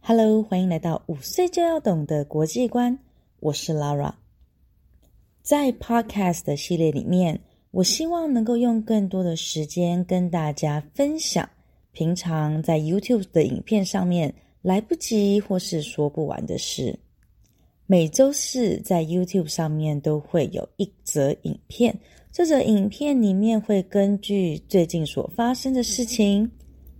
Hello，欢迎来到五岁就要懂的国际观。我是 Lara。在 Podcast 的系列里面，我希望能够用更多的时间跟大家分享平常在 YouTube 的影片上面来不及或是说不完的事。每周四在 YouTube 上面都会有一则影片，这则影片里面会根据最近所发生的事情，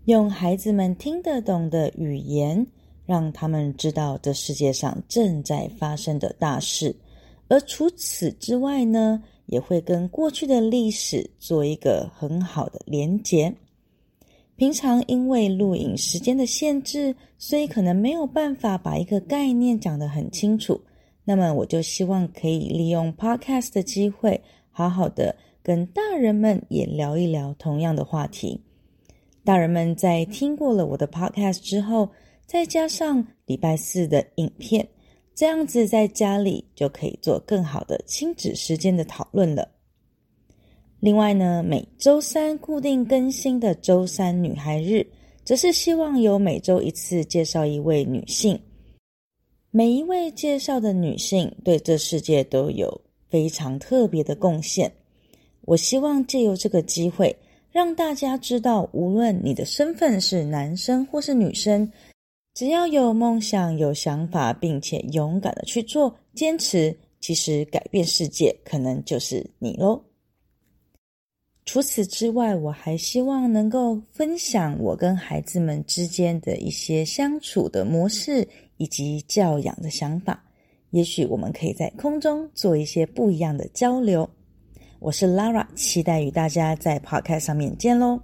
用孩子们听得懂的语言，让他们知道这世界上正在发生的大事。而除此之外呢，也会跟过去的历史做一个很好的连结。平常因为录影时间的限制，所以可能没有办法把一个概念讲得很清楚。那么我就希望可以利用 Podcast 的机会，好好的跟大人们也聊一聊同样的话题。大人们在听过了我的 Podcast 之后，再加上礼拜四的影片，这样子在家里就可以做更好的亲子时间的讨论了。另外呢，每周三固定更新的周三女孩日，则是希望有每周一次介绍一位女性。每一位介绍的女性对这世界都有非常特别的贡献。我希望借由这个机会，让大家知道，无论你的身份是男生或是女生，只要有梦想、有想法，并且勇敢的去做、坚持，其实改变世界可能就是你喽。除此之外，我还希望能够分享我跟孩子们之间的一些相处的模式以及教养的想法。也许我们可以在空中做一些不一样的交流。我是 Lara，期待与大家在 Podcast 上面见喽。